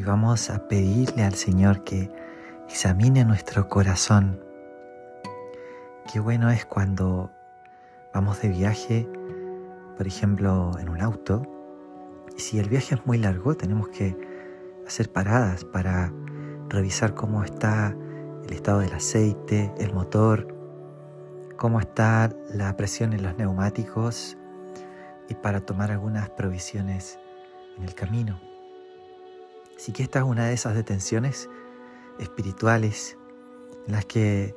Hoy vamos a pedirle al Señor que examine nuestro corazón. Qué bueno es cuando vamos de viaje, por ejemplo, en un auto, y si el viaje es muy largo, tenemos que hacer paradas para revisar cómo está el estado del aceite, el motor, cómo está la presión en los neumáticos y para tomar algunas provisiones en el camino. Así que esta es una de esas detenciones espirituales en las que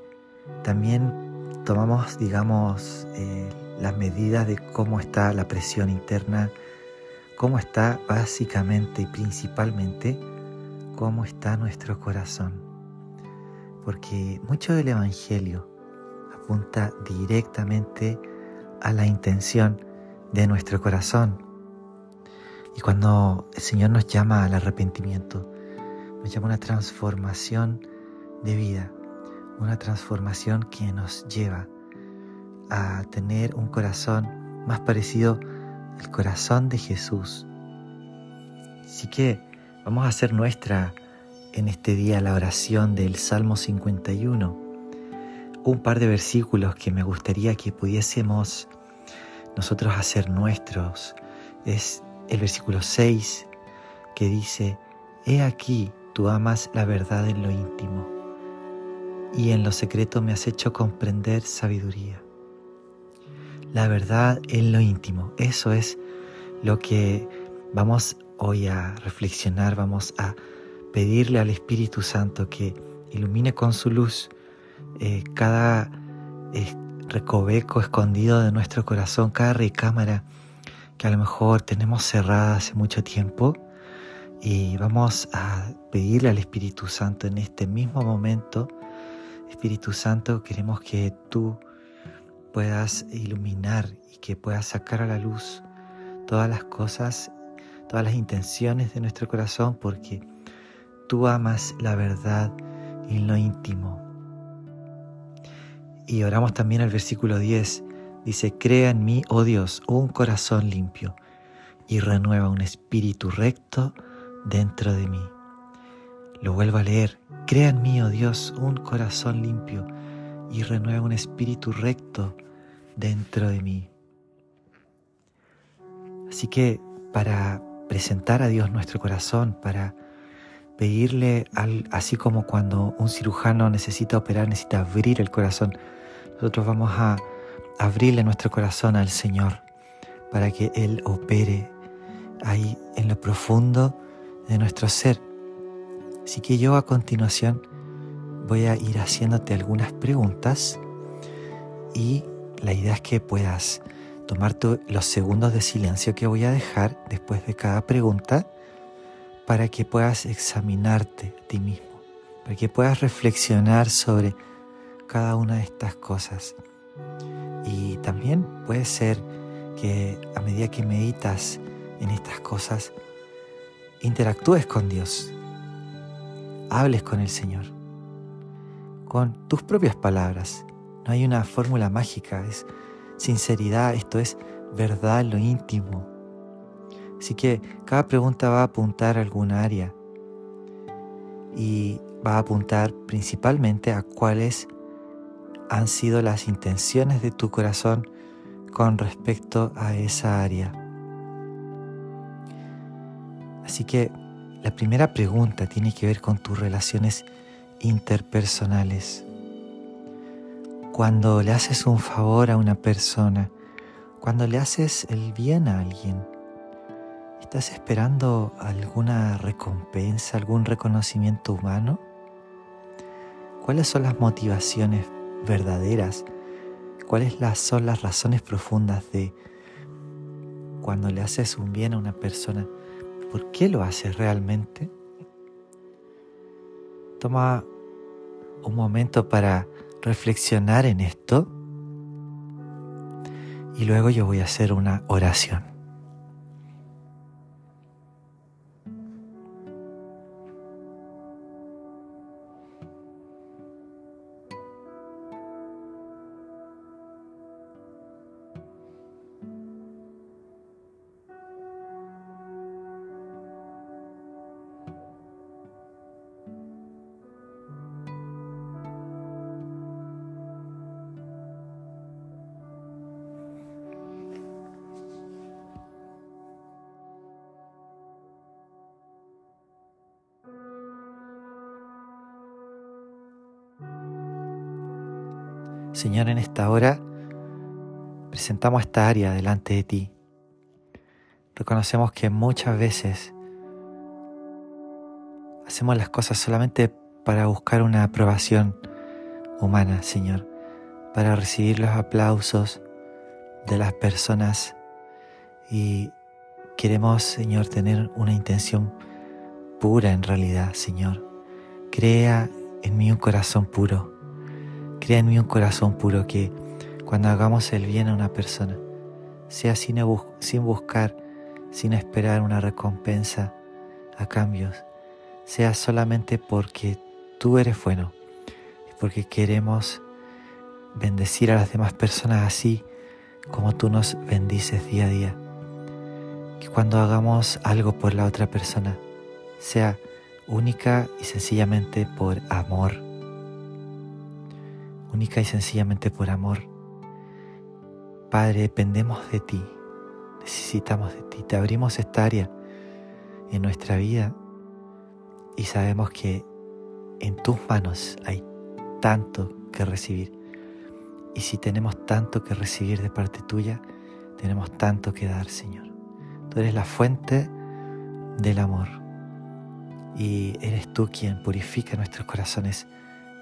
también tomamos, digamos, eh, las medidas de cómo está la presión interna, cómo está básicamente y principalmente, cómo está nuestro corazón. Porque mucho del Evangelio apunta directamente a la intención de nuestro corazón. Y cuando el Señor nos llama al arrepentimiento, nos llama a una transformación de vida, una transformación que nos lleva a tener un corazón más parecido al corazón de Jesús. Así que vamos a hacer nuestra en este día la oración del Salmo 51, un par de versículos que me gustaría que pudiésemos nosotros hacer nuestros. Es el versículo 6 que dice, He aquí, tú amas la verdad en lo íntimo, y en lo secreto me has hecho comprender sabiduría. La verdad en lo íntimo, eso es lo que vamos hoy a reflexionar, vamos a pedirle al Espíritu Santo que ilumine con su luz eh, cada eh, recoveco escondido de nuestro corazón, cada recámara que a lo mejor tenemos cerrada hace mucho tiempo y vamos a pedirle al Espíritu Santo en este mismo momento, Espíritu Santo, queremos que tú puedas iluminar y que puedas sacar a la luz todas las cosas, todas las intenciones de nuestro corazón, porque tú amas la verdad en lo íntimo. Y oramos también el versículo 10. Dice, crea en mí, oh Dios, un corazón limpio y renueva un espíritu recto dentro de mí. Lo vuelvo a leer, crea en mí, oh Dios, un corazón limpio y renueva un espíritu recto dentro de mí. Así que para presentar a Dios nuestro corazón, para pedirle, así como cuando un cirujano necesita operar, necesita abrir el corazón, nosotros vamos a abrirle nuestro corazón al Señor para que Él opere ahí en lo profundo de nuestro ser. Así que yo a continuación voy a ir haciéndote algunas preguntas y la idea es que puedas tomar los segundos de silencio que voy a dejar después de cada pregunta para que puedas examinarte a ti mismo, para que puedas reflexionar sobre cada una de estas cosas. También puede ser que a medida que meditas en estas cosas, interactúes con Dios, hables con el Señor, con tus propias palabras. No hay una fórmula mágica, es sinceridad, esto es verdad en lo íntimo. Así que cada pregunta va a apuntar a alguna área y va a apuntar principalmente a cuáles han sido las intenciones de tu corazón con respecto a esa área. Así que la primera pregunta tiene que ver con tus relaciones interpersonales. Cuando le haces un favor a una persona, cuando le haces el bien a alguien, ¿estás esperando alguna recompensa, algún reconocimiento humano? ¿Cuáles son las motivaciones verdaderas? ¿Cuáles son las razones profundas de cuando le haces un bien a una persona? ¿Por qué lo haces realmente? Toma un momento para reflexionar en esto y luego yo voy a hacer una oración. Señor, en esta hora presentamos esta área delante de ti. Reconocemos que muchas veces hacemos las cosas solamente para buscar una aprobación humana, Señor, para recibir los aplausos de las personas y queremos, Señor, tener una intención pura en realidad, Señor. Crea en mí un corazón puro. Crea en mí un corazón puro que cuando hagamos el bien a una persona, sea sin, buscar, sin esperar una recompensa a cambios, sea solamente porque tú eres bueno y porque queremos bendecir a las demás personas así como tú nos bendices día a día. Que cuando hagamos algo por la otra persona, sea única y sencillamente por amor. Única y sencillamente por amor. Padre, dependemos de ti, necesitamos de ti, te abrimos esta área en nuestra vida y sabemos que en tus manos hay tanto que recibir. Y si tenemos tanto que recibir de parte tuya, tenemos tanto que dar, Señor. Tú eres la fuente del amor y eres tú quien purifica nuestros corazones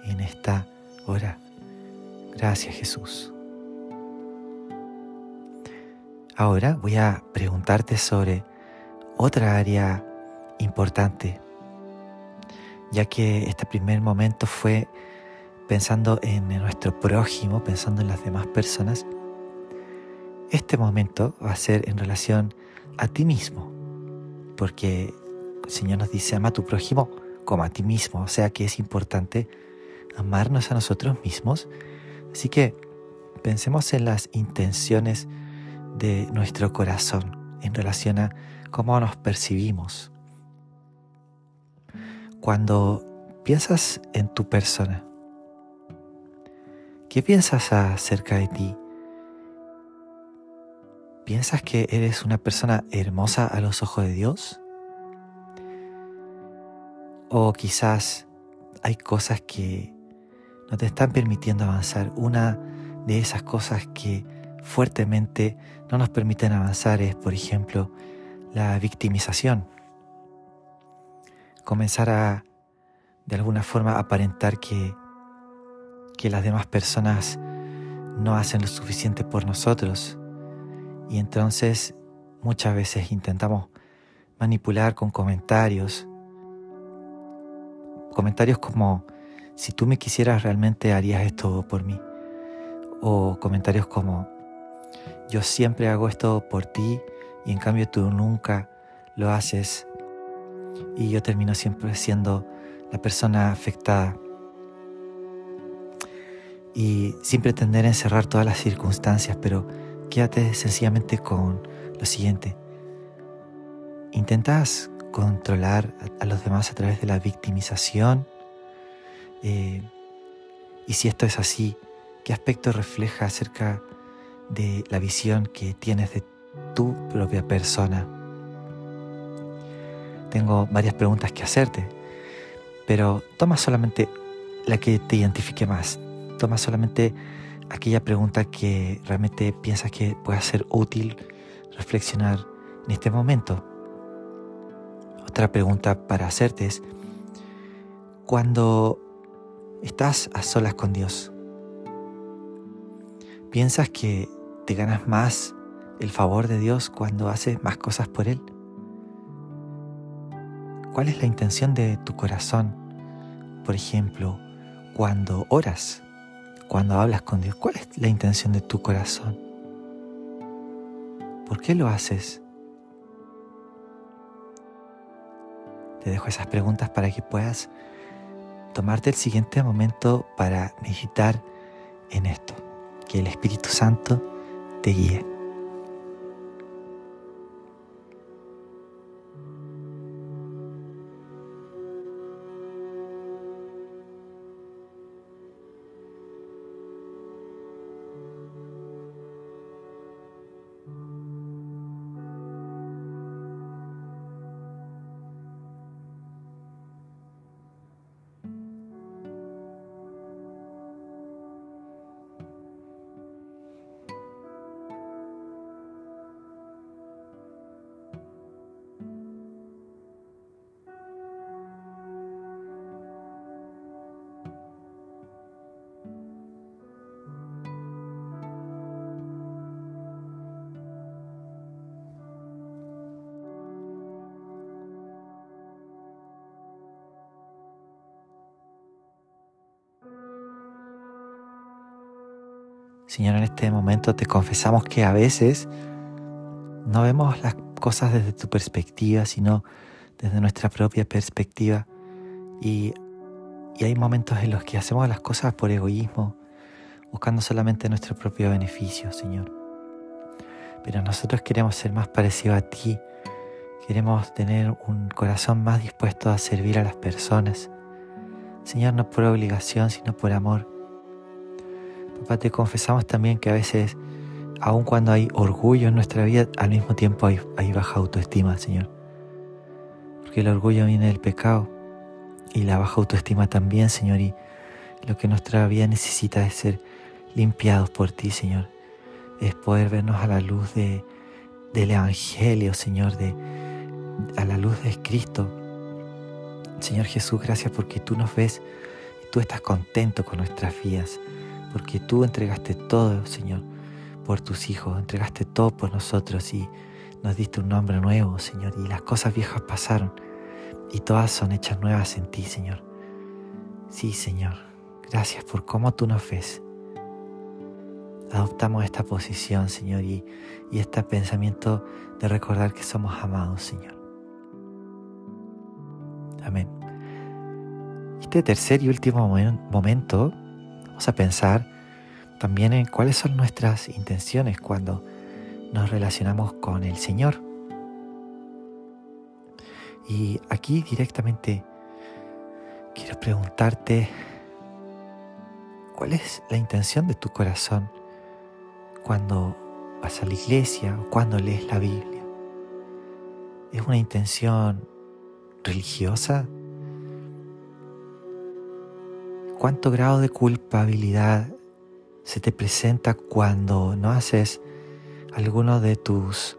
en esta hora. Gracias Jesús. Ahora voy a preguntarte sobre otra área importante, ya que este primer momento fue pensando en nuestro prójimo, pensando en las demás personas. Este momento va a ser en relación a ti mismo, porque el Señor nos dice, ama a tu prójimo como a ti mismo, o sea que es importante amarnos a nosotros mismos. Así que pensemos en las intenciones de nuestro corazón en relación a cómo nos percibimos. Cuando piensas en tu persona, ¿qué piensas acerca de ti? ¿Piensas que eres una persona hermosa a los ojos de Dios? O quizás hay cosas que no te están permitiendo avanzar. Una de esas cosas que fuertemente no nos permiten avanzar es, por ejemplo, la victimización. Comenzar a, de alguna forma, aparentar que, que las demás personas no hacen lo suficiente por nosotros. Y entonces muchas veces intentamos manipular con comentarios Comentarios como, si tú me quisieras realmente harías esto por mí. O comentarios como, yo siempre hago esto por ti y en cambio tú nunca lo haces. Y yo termino siempre siendo la persona afectada. Y sin pretender encerrar todas las circunstancias, pero quédate sencillamente con lo siguiente. Intentas controlar a, los demás a través de la victimización? Eh, y si esto es así, ¿qué aspecto refleja acerca de la visión que tienes de tu propia persona? Tengo varias preguntas que hacerte, pero toma solamente la que te identifique más. Toma solamente aquella pregunta que realmente piensas que pueda ser útil reflexionar en este momento. Otra pregunta para hacerte es, cuando estás a solas con Dios, ¿piensas que te ganas más el favor de Dios cuando haces más cosas por Él? ¿Cuál es la intención de tu corazón? Por ejemplo, cuando oras, cuando hablas con Dios, ¿cuál es la intención de tu corazón? ¿Por qué lo haces? Te dejo esas preguntas para que puedas tomarte el siguiente momento para meditar en esto. Que el Espíritu Santo te guíe. Señor, en este momento te confesamos que a veces no vemos las cosas desde tu perspectiva, sino desde nuestra propia perspectiva. Y, hay momentos en los que hacemos las cosas por egoísmo, buscando solamente nuestro propio beneficio, Señor. Pero nosotros queremos ser más parecidos a ti, queremos tener un corazón más dispuesto a servir a las personas. Señor, no por obligación, sino por amor. Papá, te confesamos también que a veces, aun cuando hay orgullo en nuestra vida, al mismo tiempo hay, baja autoestima, Señor. Porque el orgullo viene del pecado y la baja autoestima también, Señor. Y lo que nuestra vida necesita es ser limpiados por ti, Señor. Es poder vernos a la luz de, del Evangelio, Señor, de, a la luz de Cristo. Señor Jesús, gracias porque tú nos ves y tú estás contento con nuestras vidas, porque tú entregaste todo, Señor, por tus hijos, entregaste todo por nosotros y nos diste un nombre nuevo, Señor, y las cosas viejas pasaron y todas son hechas nuevas en ti, Señor. Sí, Señor, gracias por cómo tú nos ves adoptamos esta posición, Señor, y, este pensamiento de recordar que somos amados, Señor. Amén. Este tercer y último momento, a pensar también en cuáles son nuestras intenciones cuando nos relacionamos con el Señor. Y aquí directamente quiero preguntarte, ¿cuál es la intención de tu corazón cuando vas a la iglesia o cuando lees la Biblia? ¿Es una intención religiosa? ¿Cuánto grado de culpabilidad se te presenta cuando no haces alguno de tus,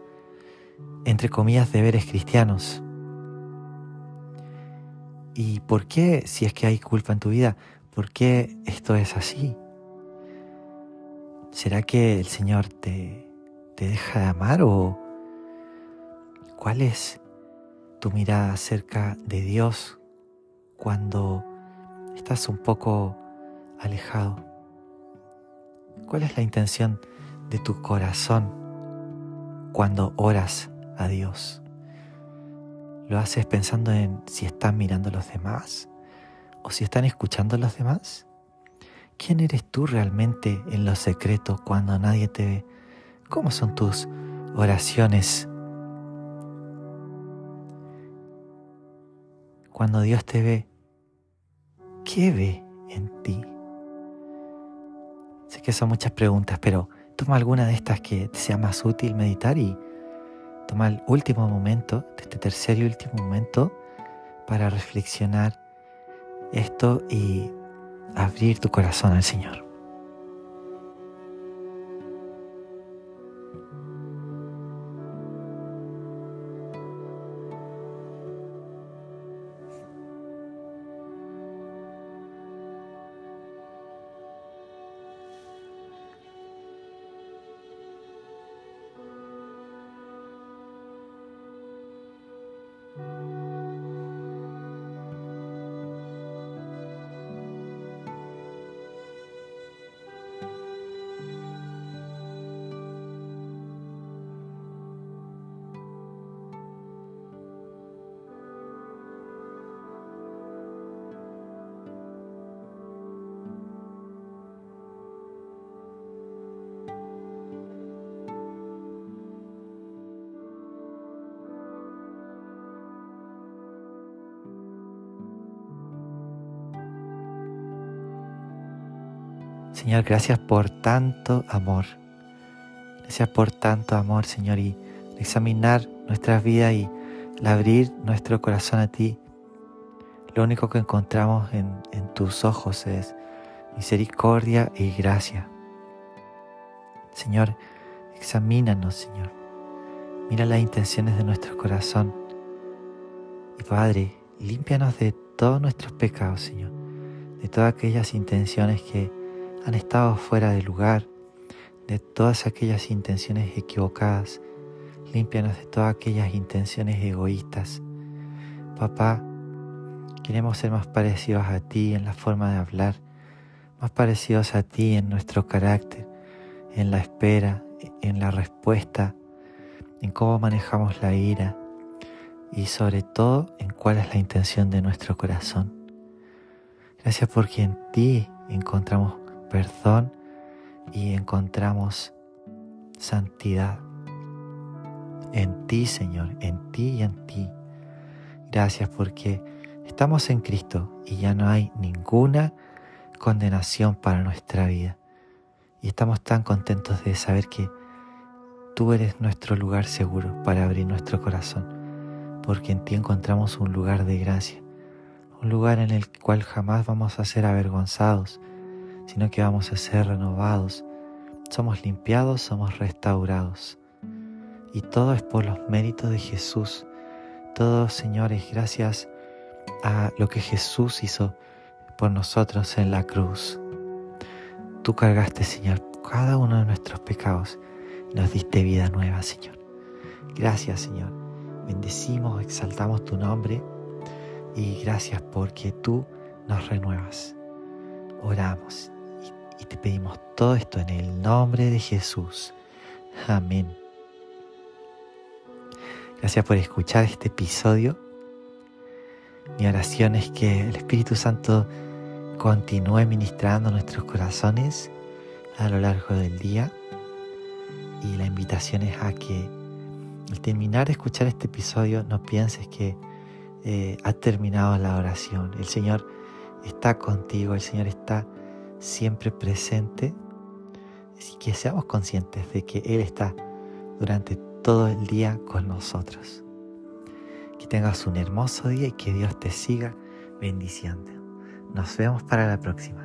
entre comillas, deberes cristianos? ¿Y por qué, si es que hay culpa en tu vida, por qué esto es así? ¿Será que el Señor te, te deja de amar o cuál es tu mirada acerca de Dios cuando estás un poco alejado? ¿Cuál es la intención de tu corazón cuando oras a Dios? ¿Lo haces pensando en si están mirando los demás o si están escuchando los demás? ¿Quién eres tú realmente en lo secreto cuando nadie te ve? ¿Cómo son tus oraciones? Cuando Dios te ve, ¿qué ve en ti? Sé que son muchas preguntas, pero toma alguna de estas que te sea más útil meditar y toma el último momento, este tercer y último momento, para reflexionar esto y abrir tu corazón al Señor. Señor, gracias por tanto amor. Gracias por tanto amor, Señor, y examinar nuestras vidas y abrir nuestro corazón a ti. Lo único que encontramos en, en tus ojos es misericordia y gracia. Señor, examínanos, Señor. Mira las intenciones de nuestro corazón. Y Padre, límpianos de todos nuestros pecados, Señor. De todas aquellas intenciones que han estado fuera de lugar, de todas aquellas intenciones equivocadas. Límpianos de todas aquellas intenciones egoístas. Papá, queremos ser más parecidos a ti en la forma de hablar, más parecidos a ti en nuestro carácter, en la espera, en la respuesta, en cómo manejamos la ira y sobre todo en cuál es la intención de nuestro corazón. Gracias porque en ti encontramos perdón y encontramos santidad. En ti, Señor, en ti y en ti. Gracias porque estamos en Cristo y ya no hay ninguna condenación para nuestra vida. Y estamos tan contentos de saber que tú eres nuestro lugar seguro para abrir nuestro corazón, porque en ti encontramos un lugar de gracia, un lugar en el cual jamás vamos a ser avergonzados, sino que vamos a ser renovados, somos limpiados, somos restaurados. Y todo es por los méritos de Jesús. Todo, señores, gracias a lo que Jesús hizo por nosotros en la cruz. Tú cargaste, Señor, cada uno de nuestros pecados nos diste vida nueva, Señor. Gracias, Señor. Bendecimos, exaltamos tu nombre y gracias porque tú nos renuevas. Oramos y te pedimos todo esto en el nombre de Jesús. Amén. Gracias por escuchar este episodio. Mi oración es que el Espíritu Santo continúe ministrando nuestros corazones a lo largo del día. Y la invitación es a que al terminar de escuchar este episodio no pienses que eh, ha terminado la oración. El Señor está contigo, el Señor está siempre presente. Así que seamos conscientes de que Él está durante todo el día con nosotros. Que tengas un hermoso día y que Dios te siga bendiciendo. Nos vemos para la próxima.